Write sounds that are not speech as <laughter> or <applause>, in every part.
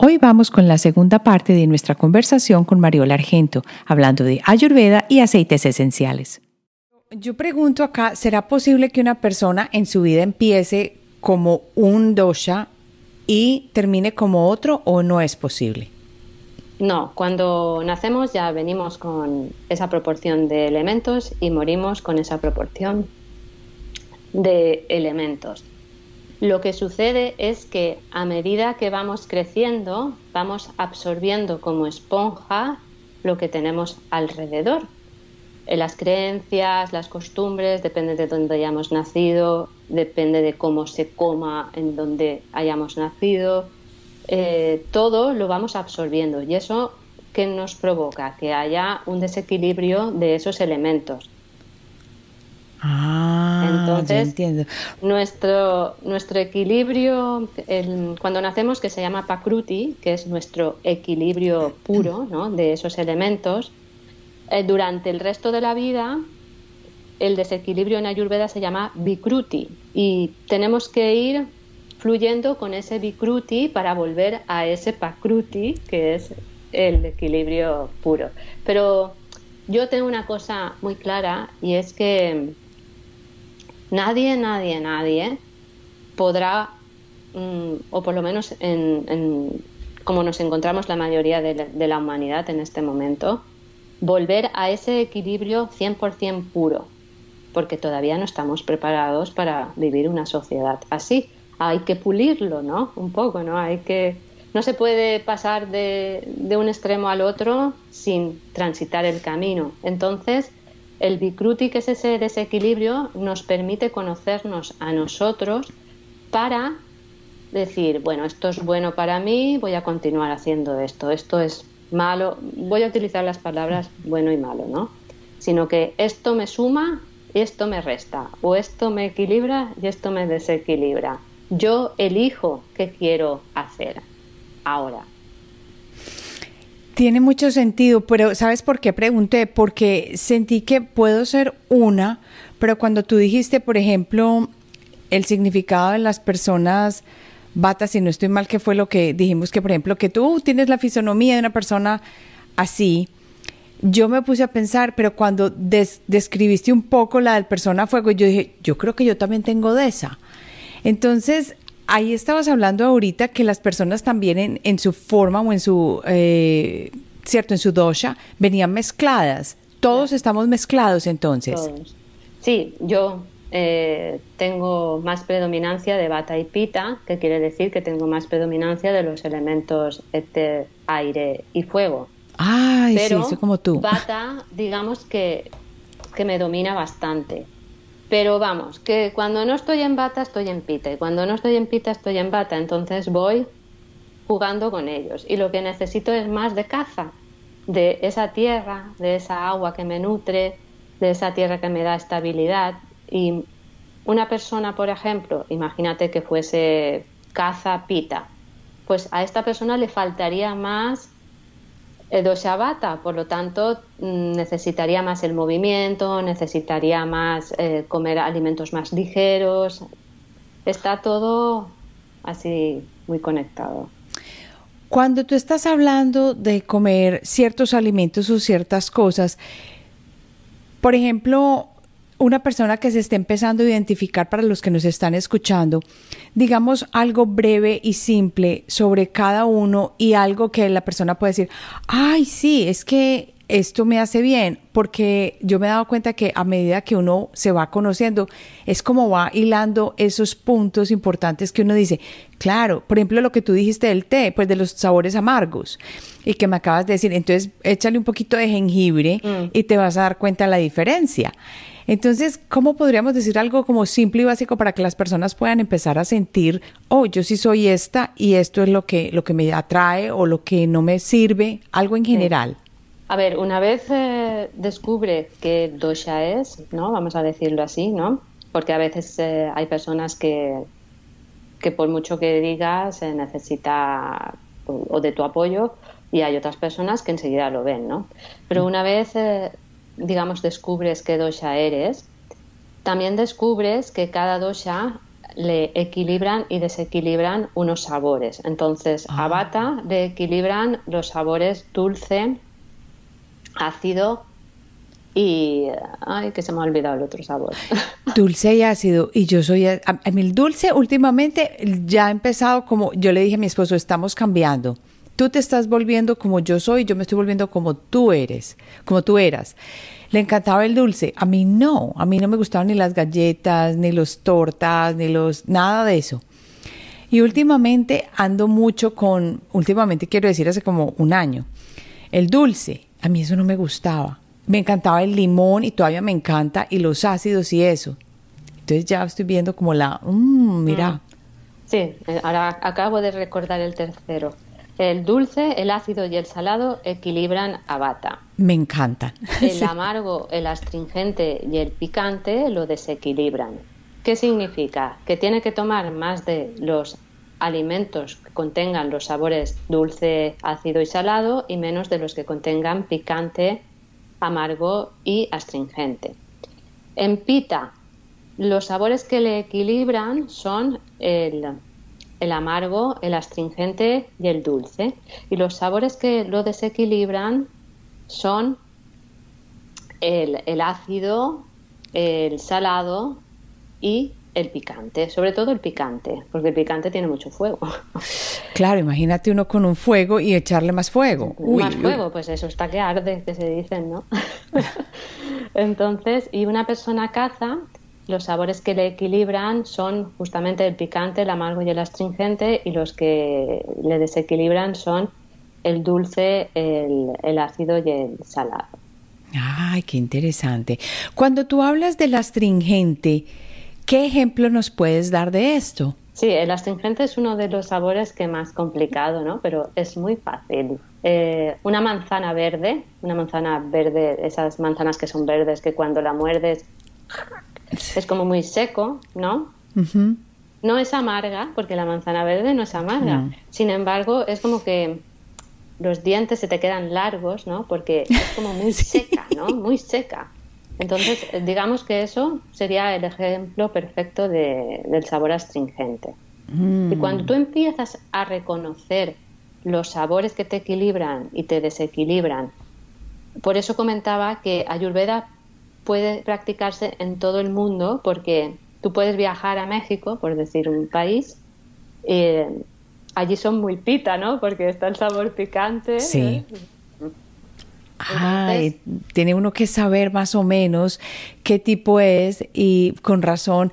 Hoy vamos con la segunda parte de nuestra conversación con Mariola Argento, hablando de Ayurveda y aceites esenciales. Yo pregunto acá, ¿será posible que una persona en su vida empiece como un dosha y termine como otro o no es posible? No, cuando nacemos ya venimos con esa proporción de elementos y morimos con esa proporción de elementos. Lo que sucede es que a medida que vamos creciendo, vamos absorbiendo como esponja lo que tenemos alrededor. Las creencias, las costumbres, depende de dónde hayamos nacido, depende de cómo se coma en donde hayamos nacido, eh, todo lo vamos absorbiendo y eso que nos provoca que haya un desequilibrio de esos elementos. Ah, Entonces, entiendo. Nuestro, nuestro equilibrio, cuando nacemos, que se llama Pakruti, que es nuestro equilibrio puro ¿no? de esos elementos, eh, durante el resto de la vida, el desequilibrio en Ayurveda se llama Vikruti y tenemos que ir fluyendo con ese Vikruti para volver a ese Pakruti, que es el equilibrio puro. Pero yo tengo una cosa muy clara y es que nadie, nadie, nadie podrá, mm, o por lo menos en, como nos encontramos la mayoría de, la humanidad en este momento, volver a ese equilibrio 100% puro, porque todavía no estamos preparados para vivir una sociedad así. Hay que pulirlo, ¿no? Un poco, ¿no? Hay que no se puede pasar de, un extremo al otro sin transitar el camino. Entonces, el Bikruti, que es ese desequilibrio, nos permite conocernos a nosotros para decir, bueno, esto es bueno para mí, voy a continuar haciendo esto, esto es malo, voy a utilizar las palabras bueno y malo, ¿no? Sino que esto me suma y esto me resta, o esto me equilibra y esto me desequilibra. Yo elijo qué quiero hacer ahora. Tiene mucho sentido, pero ¿sabes por qué pregunté? Porque sentí que puedo ser una, pero cuando tú dijiste, por ejemplo, el significado de las personas batas, si no estoy mal, que fue lo que dijimos que, por ejemplo, que tú tienes la fisonomía de una persona así, yo me puse a pensar, pero cuando describiste un poco la del persona fuego, yo dije, yo creo que yo también tengo de esa. Entonces, ahí estabas hablando ahorita que las personas también en, su forma o en su, eh, cierto, en su dosha, venían mezcladas. Todos estamos mezclados entonces. Todos. Sí, yo eh, tengo más predominancia de bata y pita, que quiere decir que tengo más predominancia de los elementos aire y fuego. Ay, Pero sí, como tú. Bata, digamos que, que me domina bastante. Pero vamos, que cuando no estoy en bata estoy en pita y cuando no estoy en pita estoy en bata, entonces voy jugando con ellos. Y lo que necesito es más de caza, de esa tierra, de esa agua que me nutre, de esa tierra que me da estabilidad. Y una persona, por ejemplo, imagínate que fuese caza pita, pues a esta persona le faltaría más dosha bata, por lo tanto mm, necesitaría más el movimiento, necesitaría más eh, comer alimentos más ligeros. Está todo así muy conectado. Cuando tú estás hablando de comer ciertos alimentos o ciertas cosas, por ejemplo, una persona que se esté empezando a identificar para los que nos están escuchando, digamos algo breve y simple sobre cada uno y algo que la persona puede decir, ay, sí, es que esto me hace bien, porque yo me he dado cuenta que a medida que uno se va conociendo, es como va hilando esos puntos importantes que uno dice, claro, por ejemplo, lo que tú dijiste del té, pues de los sabores amargos, y que me acabas de decir, entonces échale un poquito de jengibre mm. y te vas a dar cuenta de la diferencia. Entonces, ¿cómo podríamos decir algo como simple y básico para que las personas puedan empezar a sentir, oh, yo sí soy esta y esto es lo que, lo que me atrae o lo que no me sirve, algo en general? A ver, una vez eh, descubre qué dosha es, ¿no? Vamos a decirlo así, ¿no? Porque a veces eh, hay personas que, que por mucho que digas se necesita o, de tu apoyo y hay otras personas que enseguida lo ven, ¿no? Pero una vez eh, digamos, descubres qué dosha eres, también descubres que cada dosha le equilibran y desequilibran unos sabores. Entonces, a Ah. Bata le equilibran los sabores dulce, ácido y... Ay, que se me ha olvidado el otro sabor. <laughs> Dulce y ácido. Y yo soy, a, a mí el dulce últimamente ya ha empezado como, yo le dije a mi esposo, estamos cambiando. Tú te estás volviendo como yo soy, yo me estoy volviendo como tú eres, como tú eras. Le encantaba el dulce. A mí no, a mí no me gustaban ni las galletas, ni los tortas, ni los, nada de eso. Y últimamente ando mucho con, últimamente quiero decir hace como un año, el dulce. A mí eso no me gustaba. Me encantaba el limón y todavía me encanta y los ácidos y eso. Entonces ya estoy viendo como la, mmm, mira, Sí, eh, ahora acabo de recordar el tercero. El dulce, el ácido y el salado equilibran a Bata. me encantan. <laughs> El amargo, el astringente y el picante lo desequilibran. ¿Qué significa? Que tiene que tomar más de los alimentos que contengan los sabores dulce, ácido y salado y menos de los que contengan picante, amargo y astringente. En pita, los sabores que le equilibran son el, el amargo, el astringente y el dulce. Y los sabores que lo desequilibran son el, el ácido, el salado y el picante, sobre todo el picante, porque el picante tiene mucho fuego. <laughs> Claro, imagínate uno con un fuego y echarle más fuego. Uy, Más uy. fuego, pues eso está que arde, que se dicen, ¿no? <laughs> Entonces, y una persona caza, los sabores que le equilibran son justamente el picante, el amargo y el astringente, y los que le desequilibran son el dulce, el, el ácido y el salado. Ay, qué interesante. Cuando tú hablas del astringente, ¿qué ejemplo nos puedes dar de esto? Sí, el astringente es uno de los sabores que más complicado, ¿no? Pero es muy fácil. Eh, una manzana verde, una manzana verde, esas manzanas que son verdes que cuando la muerdes es como muy seco, ¿no? No es amarga, porque la manzana verde no es amarga. No. Sin embargo, es como que los dientes se te quedan largos, ¿no? Porque es como muy <laughs> seca, ¿no? Muy seca. Entonces, digamos que eso sería el ejemplo perfecto de- del sabor astringente. Y cuando tú empiezas a reconocer los sabores que te equilibran y te desequilibran, por eso comentaba que Ayurveda puede practicarse en todo el mundo porque tú puedes viajar a México, por decir un país, eh, allí son muy pita, ¿no? Porque está el sabor picante. Sí. ¿eh? Ay, tiene uno que saber más o menos qué tipo es y con razón,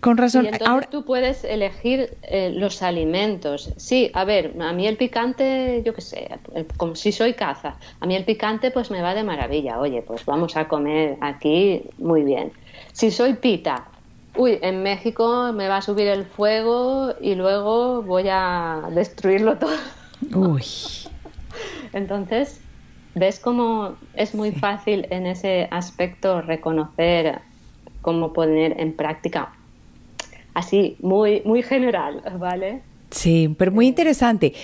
con Y razón. entonces Ahora, tú puedes elegir eh, los alimentos. Sí, a ver, a mí el picante, yo qué sé, como si soy caza, a mí el picante pues me va de maravilla. Oye, pues vamos a comer aquí muy bien. Si soy pita, uy, en México me va a subir el fuego y luego voy a destruirlo todo. <laughs> uy, Entonces, ¿ves cómo es muy fácil en ese aspecto reconocer cómo poner en práctica? Así, muy, muy general, ¿vale? sí, pero muy interesante.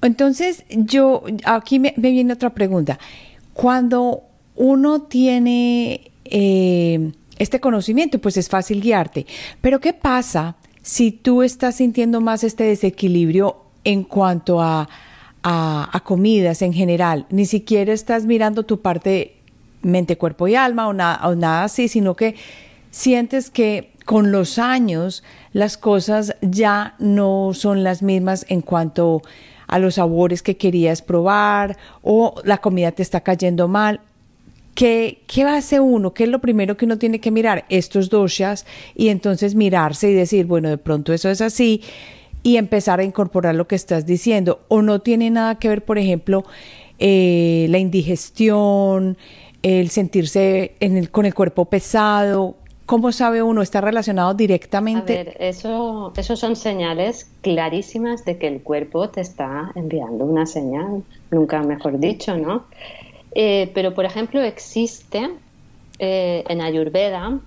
Entonces, yo, aquí me, viene otra pregunta. Cuando uno tiene eh, este conocimiento, pues es fácil guiarte. Pero ¿qué pasa si tú estás sintiendo más este desequilibrio en cuanto a comidas en general? Ni siquiera estás mirando tu parte mente, cuerpo y alma o, na- o nada así, sino que sientes que con los años las cosas ya no son las mismas en cuanto a los sabores que querías probar o la comida te está cayendo mal. ¿Qué, ¿Qué hace uno? ¿Qué es lo primero que uno tiene que mirar? Estos doshas y entonces mirarse y decir, bueno, de pronto eso es así y empezar a incorporar lo que estás diciendo. O no tiene nada que ver, por ejemplo, eh, la indigestión, el sentirse con el cuerpo pesado. ¿Cómo sabe uno? ¿Está relacionado A directamente? ver, eso, eso son señales clarísimas de que el cuerpo te está enviando una señal, nunca mejor dicho, ¿no? Eh, pero, por ejemplo, existe eh, en Ayurveda,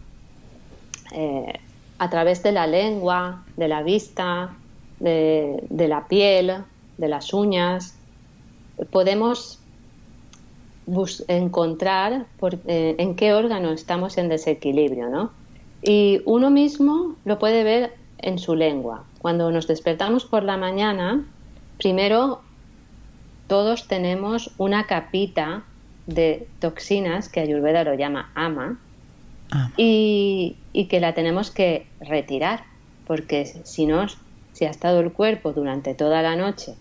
eh, a través de la lengua, de la vista, de la piel, de las uñas, podemos bus- encontrar por- eh, en qué órgano estamos en desequilibrio, ¿no? Y uno mismo lo puede ver en su lengua. Cuando nos despertamos por la mañana, primero todos tenemos una capita de toxinas que Ayurveda lo llama ama, Y, y, que la tenemos que retirar, porque si no, si ha estado el cuerpo durante toda la noche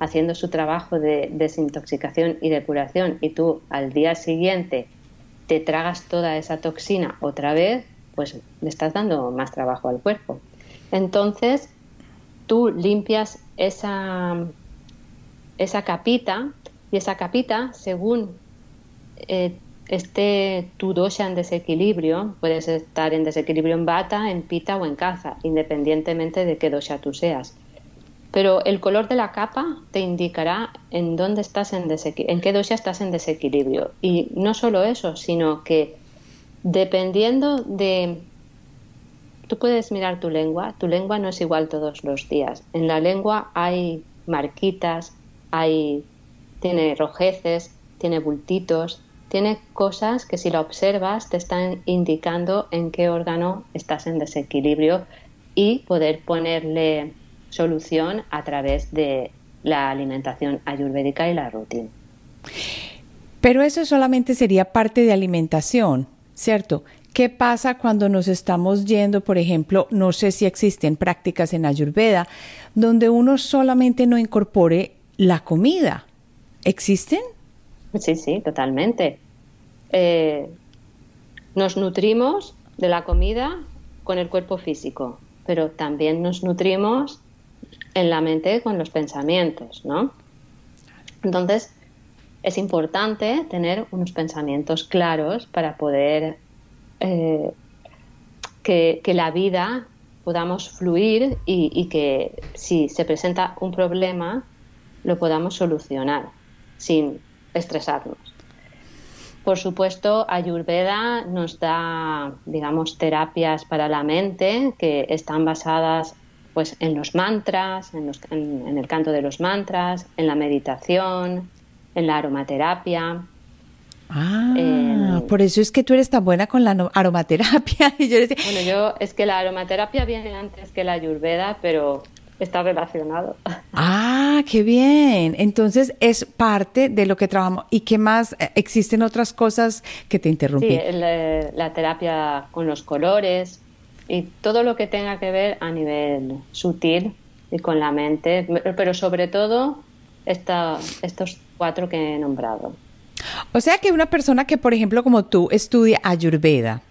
haciendo su trabajo de desintoxicación y depuración y tú al día siguiente te tragas toda esa toxina otra vez, pues le estás dando más trabajo al cuerpo. Entonces, tú limpias esa, esa capita y esa capita, según eh, esté tu dosha en desequilibrio, puedes estar en desequilibrio en bata, en pita o en caza, independientemente de qué dosha tú seas. Pero el color de la capa te indicará en dónde estás en en qué dosha estás en desequilibrio. Y no solo eso, sino que dependiendo de tú puedes mirar tu lengua, tu lengua no es igual todos los días. En la lengua hay marquitas, hay tiene rojeces, tiene bultitos, tiene cosas que si la observas te están indicando en qué órgano estás en desequilibrio y poder ponerle solución a través de la alimentación ayurvédica y la rutina. Pero eso solamente sería parte de alimentación, ¿cierto? ¿Qué pasa cuando nos estamos yendo, por ejemplo, no sé si existen prácticas en Ayurveda, donde uno solamente no incorpore la comida? ¿Existen? Sí, sí, totalmente. Eh, nos nutrimos de la comida con el cuerpo físico, pero también nos nutrimos en la mente con los pensamientos, ¿no? Entonces, es importante tener unos pensamientos claros para poder eh, que, la vida podamos fluir y, que si se presenta un problema lo podamos solucionar sin estresarnos. Por supuesto, Ayurveda nos da, digamos, terapias para la mente que están basadas pues, en los mantras, en, en el canto de los mantras, en la meditación, en la aromaterapia. Ah, por eso es que tú eres tan buena con la aromaterapia. <laughs> yo Bueno, yo es que la aromaterapia viene antes que la ayurveda, pero está relacionado. <laughs> Ah, qué bien. Entonces es parte de lo que trabajamos. ¿Y qué más? ¿Existen otras cosas que te interrumpí? Sí, la, terapia con los colores y todo lo que tenga que ver a nivel sutil y con la mente, pero sobre todo estos cuatro que he nombrado. O sea que una persona que, por ejemplo, como tú, estudia Ayurveda,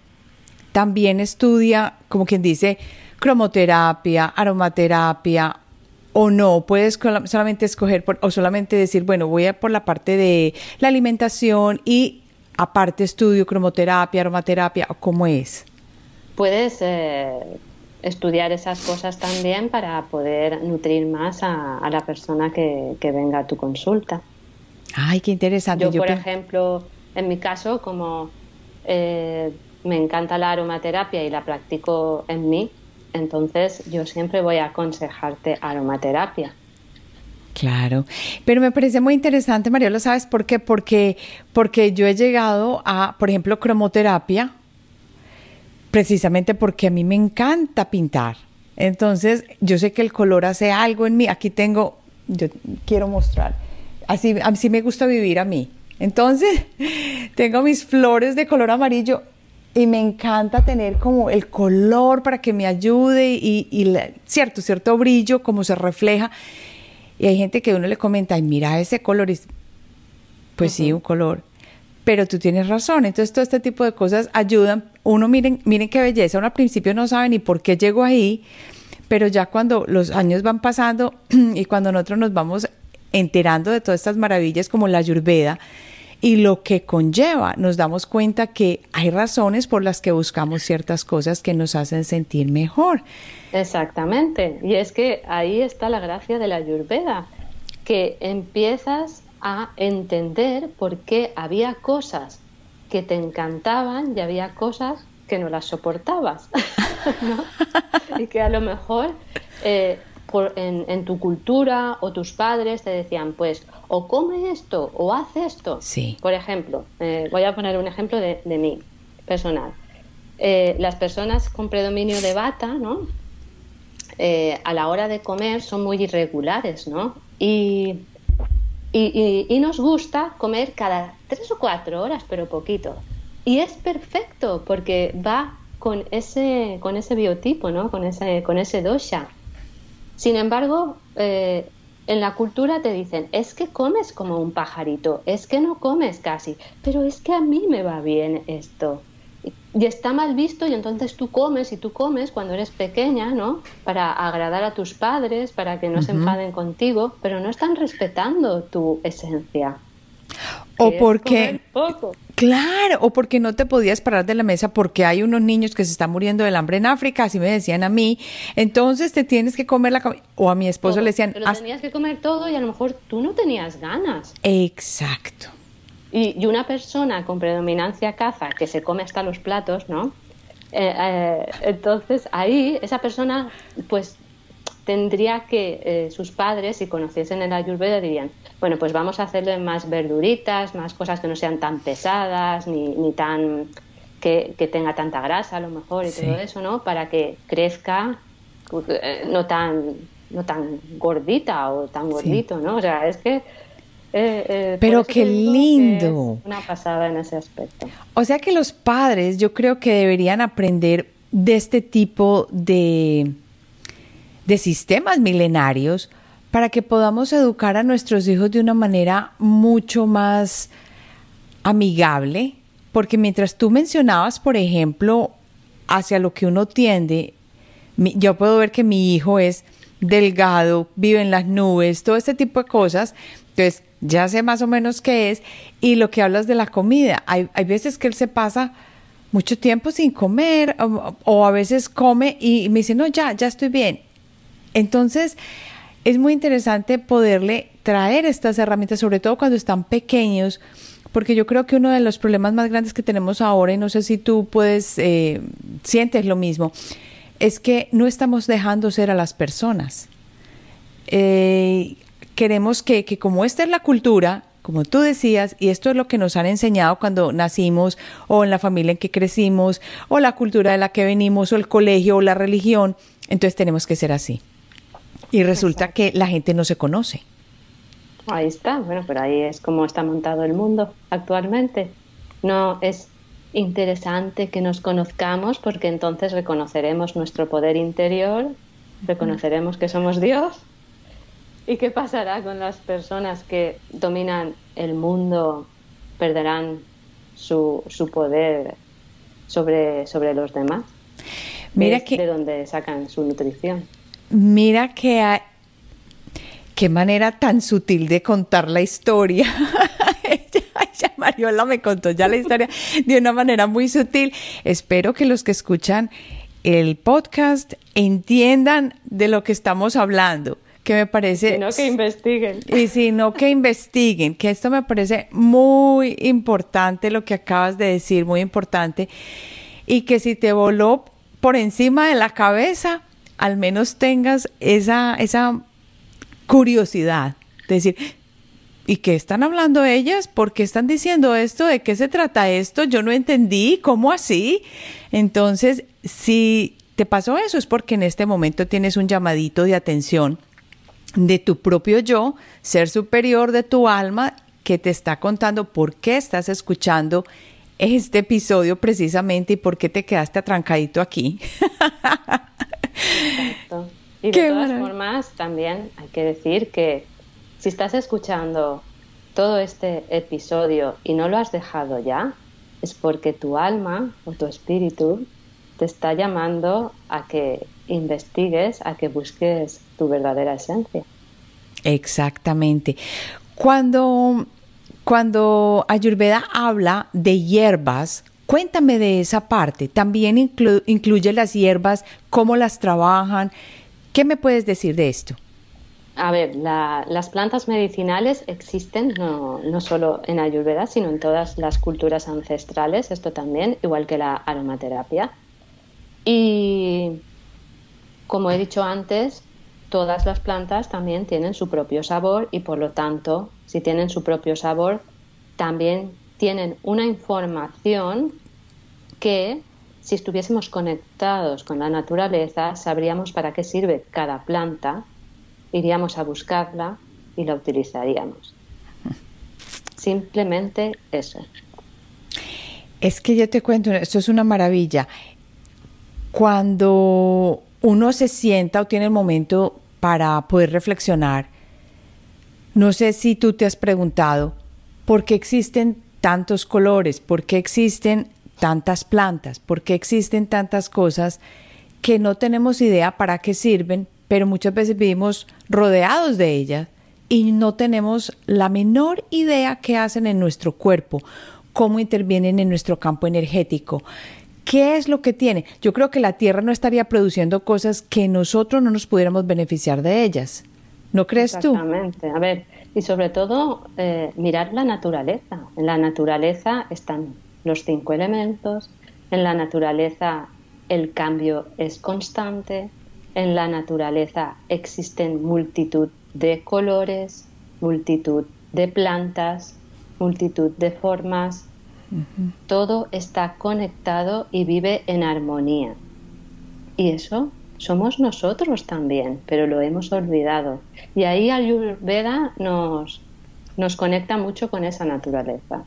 también estudia, como quien dice, cromoterapia, aromaterapia, o no, puedes solamente escoger o solamente decir, bueno, voy a por la parte de la alimentación y aparte estudio cromoterapia, aromaterapia, o cómo es. Puedes eh, estudiar esas cosas también para poder nutrir más a, la persona que venga a tu consulta. Ay, qué interesante. Yo, por ejemplo, en mi caso, como eh, me encanta la aromaterapia y la practico en mí, entonces yo siempre voy a aconsejarte aromaterapia. Claro, pero me parece muy interesante, Mariola, ¿sabes por qué? Porque, porque yo he llegado a, por ejemplo, cromoterapia, precisamente porque a mí me encanta pintar. Entonces, yo sé que el color hace algo en mí. Aquí tengo, yo quiero mostrar Así, así me gusta vivir a mí. Entonces, <laughs> tengo mis flores de color amarillo y me encanta tener como el color para que me ayude y, cierto, cierto brillo, como se refleja. Y hay gente que uno le comenta, ay, mira ese color. pues sí, un color. Pero tú tienes razón. Entonces, todo este tipo de cosas ayudan. Uno, miren, miren qué belleza. Uno al principio no sabe ni por qué llegó ahí, pero ya cuando los años van pasando <clears throat> y cuando nosotros nos vamos enterando de todas estas maravillas como la ayurveda y lo que conlleva, nos damos cuenta que hay razones por las que buscamos ciertas cosas que nos hacen sentir mejor. Exactamente, y es que ahí está la gracia de la ayurveda, que empiezas a entender por qué había cosas que te encantaban y había cosas que no las soportabas, <laughs> y que a lo mejor eh, en, tu cultura o tus padres te decían, pues, o come esto o haz esto. Sí. Por ejemplo, eh, voy a poner un ejemplo de, de mí, personal. eh, las personas con predominio de bata, ¿no? A la hora de comer son muy irregulares, ¿no? Y, y, nos gusta comer cada tres o cuatro horas, pero poquito. Y es perfecto porque va con ese, con ese biotipo, ¿no? Con ese, con ese dosha. Sin embargo, eh, en la cultura te dicen, es que comes como un pajarito, es que no comes casi, pero es que a mí me va bien esto y está mal visto y entonces tú comes y tú comes cuando eres pequeña, ¿no? Para agradar a tus padres, para que no se enfaden contigo, pero no están respetando tu esencia. O porque Claro, o porque no te podías parar de la mesa porque hay unos niños que se están muriendo del hambre en África, así me decían a mí. Entonces te tienes que comer la comida. O a mi esposo le decían. Pero tenías que comer todo y a lo mejor tú no tenías ganas. Exacto. Y, una persona con predominancia caza que se come hasta los platos, ¿no? Eh, eh, entonces ahí esa persona pues tendría que eh, sus padres si conociesen el ayurveda dirían bueno pues vamos a hacerle más verduritas más cosas que no sean tan pesadas ni, ni tan que, tenga tanta grasa a lo mejor y todo eso no para que crezca no tan no tan gordita o tan gordito no o sea es que eh, eh, Pero qué lindo. una pasada en ese aspecto. O sea que los padres yo creo que deberían aprender de este tipo de, de sistemas milenarios para que podamos educar a nuestros hijos de una manera mucho más amigable, porque mientras tú mencionabas, por ejemplo, hacia lo que uno tiende, yo puedo ver que mi hijo es delgado, vive en las nubes, todo este tipo de cosas. Entonces, ya sé más o menos qué es. Y lo que hablas de la comida, hay, hay veces que él se pasa mucho tiempo sin comer o, a veces come y me dice, no, ya, ya estoy bien. Entonces, es muy interesante poderle traer estas herramientas, sobre todo cuando están pequeños, porque yo creo que uno de los problemas más grandes que tenemos ahora, y no sé si tú puedes, eh, sientes lo mismo, es que no estamos dejando ser a las personas. Eh, queremos que, que como esta es la cultura, como tú decías, y esto es lo que nos han enseñado cuando nacimos o en la familia en que crecimos, o la cultura de la que venimos, o el colegio, o la religión, entonces tenemos que ser así. Y resulta que la gente no se conoce. Ahí está, bueno, pero ahí es como está montado el mundo actualmente. No es interesante que nos conozcamos porque entonces reconoceremos nuestro poder interior, reconoceremos que somos Dios ¿Y qué pasará con las personas que dominan el mundo? ¿Perderán su, su poder sobre, sobre los demás? Mira que, de dónde sacan su nutrición. Mira que hay, qué manera tan sutil de contar la historia. <laughs> ya Mariola me contó ya la historia de una manera muy sutil. Espero que los que escuchan el podcast entiendan de lo que estamos hablando que me parece... Sino que investiguen. Y si no, que investiguen, que esto me parece muy importante lo que acabas de decir, muy importante, y que si te voló por encima de la cabeza, al menos tengas esa, esa curiosidad de decir, ¿y qué están hablando ellas? ¿Por qué están diciendo esto? ¿De qué se trata esto? Yo no entendí, ¿cómo así? Entonces, si te pasó eso es porque en este momento tienes un llamadito de atención de tu propio yo, ser superior de tu alma, que te está contando por qué estás escuchando este episodio precisamente y por qué te quedaste atrancadito aquí. Exacto. Y de todas formas, también hay que decir que si estás escuchando todo este episodio y no lo has dejado ya, es porque tu alma o tu espíritu te está llamando a que investigues, a que busques tu verdadera esencia. Exactamente. Cuando, cuando Ayurveda habla de hierbas, cuéntame de esa parte. También incluye las hierbas, cómo las trabajan. ¿Qué me puedes decir de esto? A ver, las plantas medicinales existen no, no, solo en Ayurveda, sino en todas las culturas ancestrales, esto también, igual que la aromaterapia. Y como he dicho antes, todas las plantas también tienen su propio sabor y por lo tanto, si tienen su propio sabor, también tienen una información que si estuviésemos conectados con la naturaleza, sabríamos para qué sirve cada planta, iríamos a buscarla y la utilizaríamos. Simplemente eso. Es que yo te cuento, esto es una maravilla. Cuando uno se sienta o tiene el momento para poder reflexionar, no sé si tú te has preguntado por qué existen tantos colores, por qué existen tantas plantas, por qué existen tantas cosas que no tenemos idea para qué sirven, pero muchas veces vivimos rodeados de ellas y no tenemos la menor idea qué hacen en nuestro cuerpo, cómo intervienen en nuestro campo energético. ¿Qué es lo que tiene? Yo creo que la Tierra no estaría produciendo cosas que nosotros no nos pudiéramos beneficiar de ellas. ¿No crees tú? Exactamente. A ver, y sobre todo eh, mirar la naturaleza. En la naturaleza están los cinco elementos, en la naturaleza el cambio es constante, en la naturaleza existen multitud de colores, multitud de plantas, multitud de formas. Todo está conectado y vive en armonía. Y eso somos nosotros también, pero lo hemos olvidado. Y ahí Ayurveda nos, nos conecta mucho con esa naturaleza,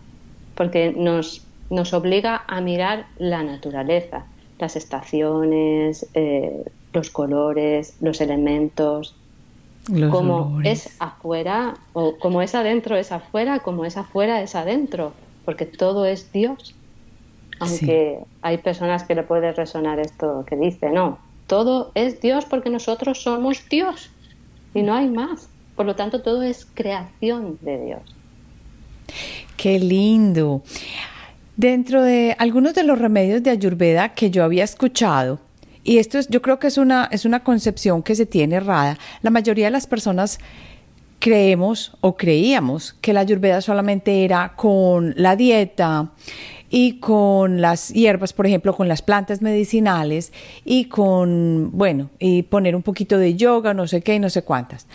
porque nos, nos obliga a mirar la naturaleza, las estaciones, eh, los colores, los elementos, como es afuera, o como es adentro es afuera, como es afuera es adentro, porque todo es Dios. Aunque hay personas que le puede resonar esto que dice, no, todo es Dios porque nosotros somos Dios y no hay más. Por lo tanto, todo es creación de Dios. Qué lindo. Dentro de algunos de los remedios de Ayurveda que yo había escuchado, y esto es, yo creo que es una, es una concepción que se tiene errada, la mayoría de las personas creemos o creíamos que la Ayurveda solamente era con la dieta, y con las hierbas, por ejemplo, con las plantas medicinales y con, bueno, y poner un poquito de yoga, no sé qué y no sé cuántas.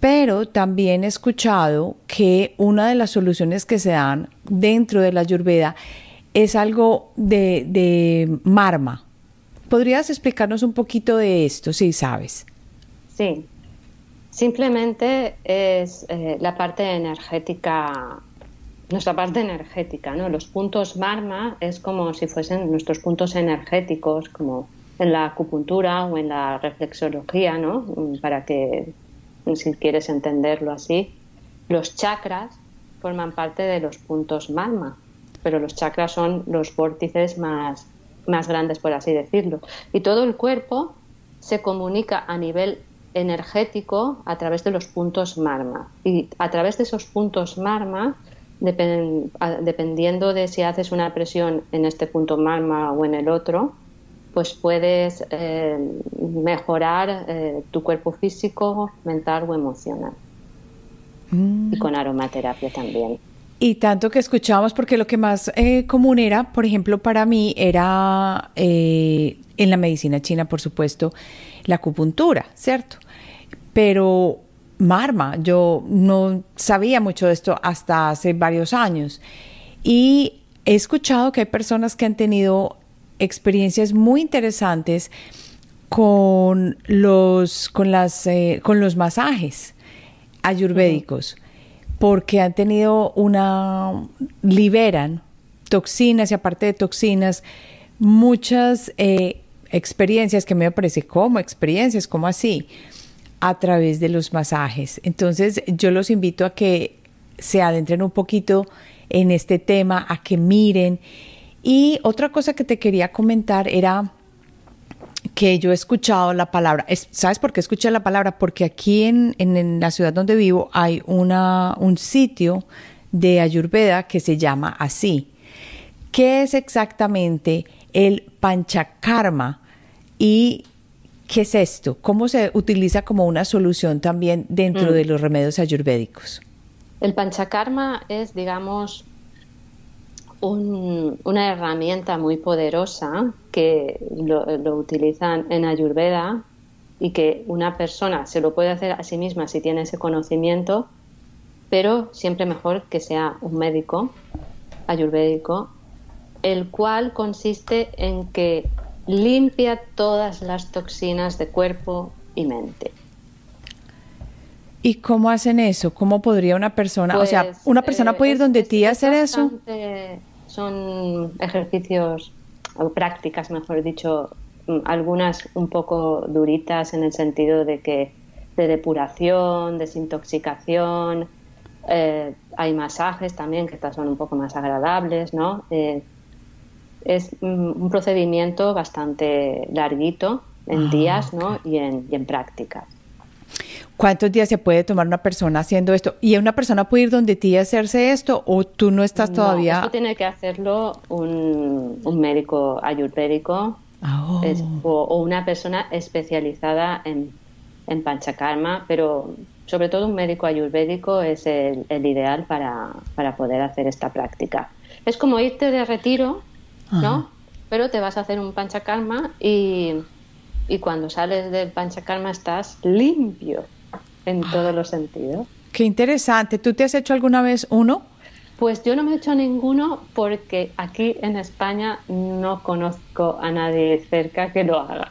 Pero también he escuchado que una de las soluciones que se dan dentro de la ayurveda es algo de, de marma. ¿Podrías explicarnos un poquito de esto, si sabes? Sí, simplemente es eh, la parte energética nuestra parte energética, ¿no? Los puntos marma es como si fuesen nuestros puntos energéticos, como en la acupuntura o en la reflexología, ¿no? Para que, si quieres entenderlo así, los chakras forman parte de los puntos marma, pero los chakras son los vórtices más, más grandes, por así decirlo. Y todo el cuerpo se comunica a nivel energético a través de los puntos marma. Y a través de esos puntos marma dependiendo de si haces una presión en este punto marma o en el otro, pues puedes eh, mejorar eh, tu cuerpo físico, mental o emocional. Mm. Y con aromaterapia también. Y tanto que escuchábamos, porque lo que más eh, común era, por ejemplo, para mí era en la medicina china, por supuesto, la acupuntura, ¿cierto? Pero Marma. Yo no sabía mucho de esto hasta hace varios años. Y he escuchado que hay personas que han tenido experiencias muy interesantes con los, con las, eh, con los masajes ayurvédicos, porque han tenido una, liberan toxinas y aparte de toxinas, muchas eh, experiencias que me parece como experiencias, como así, a través de los masajes. Entonces yo los invito a que se adentren un poquito en este tema, a que miren. Y otra cosa que te quería comentar era que yo he escuchado la palabra, ¿sabes por qué escuché la palabra? Porque aquí en, en, la ciudad donde vivo hay una, un sitio de Ayurveda que se llama así. ¿Qué es exactamente el panchakarma? Y ¿Qué es esto? ¿Cómo se utiliza como una solución también dentro mm. de los remedios ayurvédicos? El panchakarma es, digamos, una herramienta muy poderosa que lo, utilizan en Ayurveda y que una persona se lo puede hacer a sí misma si tiene ese conocimiento, pero siempre mejor que sea un médico ayurvédico el cual consiste en que limpia todas las toxinas de cuerpo y mente. ¿Y cómo hacen eso? ¿Cómo podría una persona, o sea, Pues, una persona eh, puede ir donde ti a hacer eso? Son ejercicios o prácticas, mejor dicho, mm, algunas un poco duritas en el sentido de que de depuración, desintoxicación, eh, hay masajes también que estas son un poco más agradables, ¿no? Eh, es un procedimiento bastante larguito en Ah, días, ¿no? Y en, y en prácticas. ¿Cuántos días se puede tomar una persona haciendo esto? ¿Y una persona puede ir donde ti a hacerse esto o tú no estás No, todavía? esto tiene que hacerlo un, un médico ayurvédico Ah, oh. es- o, o una persona especializada en, en panchakarma, pero sobre todo un médico ayurvédico es el, el ideal para, para poder hacer esta práctica. Es como irte de retiro, ¿no? Ajá. Pero te vas a hacer un panchakarma y, y cuando sales del panchakarma estás limpio en todos los sentidos. Qué interesante. ¿Tú te has hecho alguna vez uno? Pues yo no me he hecho ninguno porque aquí en España no conozco a nadie cerca que lo haga.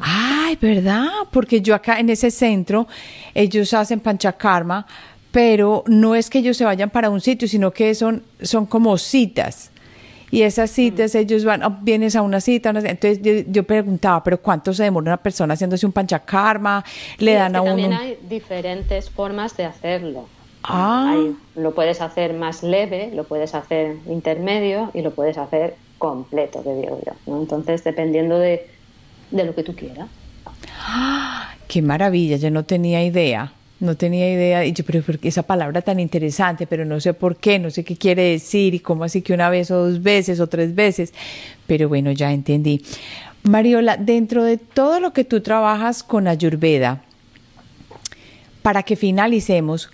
Ay, ¿verdad? Porque yo acá en ese centro, ellos hacen panchakarma, pero no es que ellos se vayan para un sitio, sino que son, son como citas. Y esas citas, ellos van, oh, vienes a una cita, una- entonces yo, yo preguntaba, pero ¿cuánto se demora una persona haciéndose un panchakarma? Le Sí, dan es a uno... También hay diferentes formas de hacerlo. Ah. Hay- lo puedes hacer más leve, lo puedes hacer intermedio y lo puedes hacer completo, que digo yo. ¿no? Entonces, dependiendo de, de lo que tú quieras. Qué maravilla, yo no tenía idea, no tenía idea, y yo, pero ¿por qué esa palabra tan interesante, pero no sé por qué, no sé qué quiere decir y cómo así que una vez o dos veces o tres veces, pero bueno, ya entendí. Mariola, dentro de todo lo que tú trabajas con Ayurveda, para que finalicemos,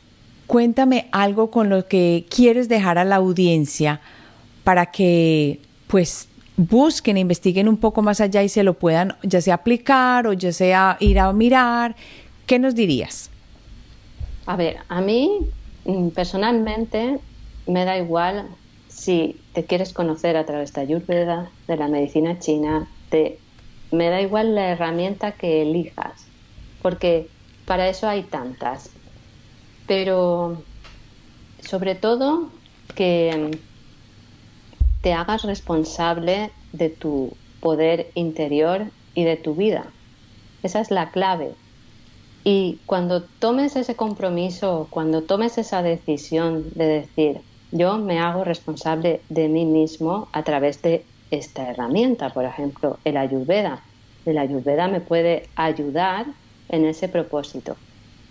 cuéntame algo con lo que quieres dejar a la audiencia para que pues busquen, investiguen un poco más allá y se lo puedan ya sea aplicar o ya sea ir a mirar. ¿Qué nos dirías? A ver, a mí mm, personalmente me da igual si te quieres conocer a través de Ayurveda, de la medicina china, de, me da igual la herramienta que elijas, porque para eso hay tantas. Pero sobre todo que mm, te hagas responsable de tu poder interior y de tu vida. Esa es la clave. Y cuando tomes ese compromiso, cuando tomes esa decisión de decir, yo me hago responsable de mí mismo a través de esta herramienta, por ejemplo, el ayurveda. El ayurveda me puede ayudar en ese propósito.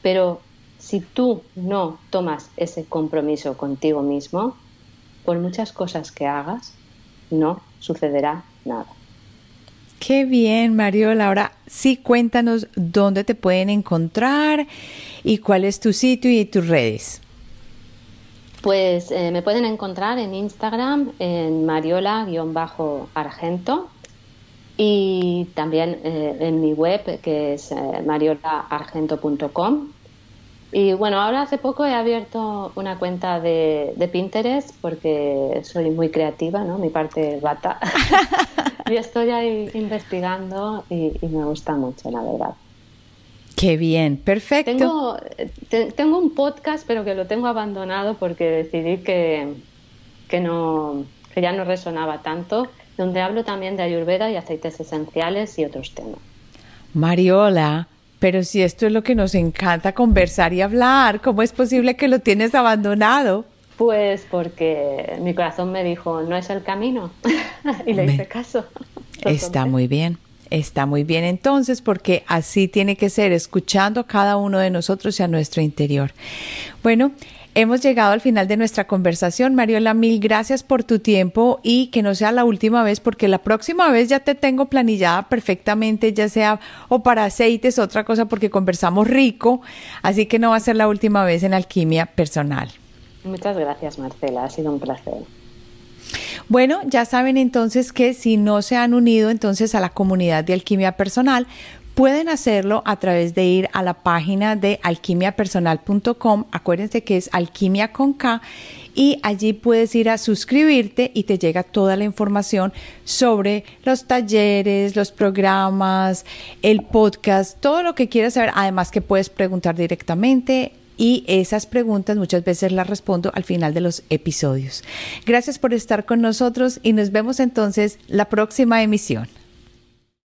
Pero si tú no tomas ese compromiso contigo mismo, por muchas cosas que hagas, no sucederá nada. Qué bien, Mariola. Ahora sí, cuéntanos dónde te pueden encontrar y cuál es tu sitio y tus redes. Pues eh, me pueden encontrar en Instagram en mariola-argento y también eh, en mi web que es eh, mariolaargento.com. Y bueno, ahora hace poco he abierto una cuenta de, de Pinterest porque soy muy creativa, ¿no? Mi parte bata. <laughs> y estoy ahí investigando y, y me gusta mucho, la verdad. Qué bien, perfecto. Tengo, te- tengo un podcast, pero que lo tengo abandonado porque decidí que, que, no, que ya no resonaba tanto, donde hablo también de ayurveda y aceites esenciales y otros temas. Mariola, pero si esto es lo que nos encanta conversar y hablar, ¿cómo es posible que lo tienes abandonado? Pues porque mi corazón me dijo, no es el camino, <laughs> y le hice caso. Está muy bien. Está muy bien entonces porque así tiene que ser, escuchando a cada uno de nosotros y a nuestro interior. Bueno, hemos llegado al final de nuestra conversación. Mariola, mil gracias por tu tiempo y que no sea la última vez porque la próxima vez ya te tengo planillada perfectamente, ya sea o para aceites, otra cosa porque conversamos rico, así que no va a ser la última vez en alquimia personal. Muchas gracias, Marcela, ha sido un placer. Bueno, ya saben entonces que si no se han unido entonces a la comunidad de alquimia personal, Pueden hacerlo a través de ir a la página de alquimiapersonal.com. Acuérdense que es alquimia con K y allí puedes ir a suscribirte y te llega toda la información sobre los talleres, los programas, el podcast, todo lo que quieras saber. Además que puedes preguntar directamente y esas preguntas muchas veces las respondo al final de los episodios. Gracias por estar con nosotros y nos vemos entonces la próxima emisión.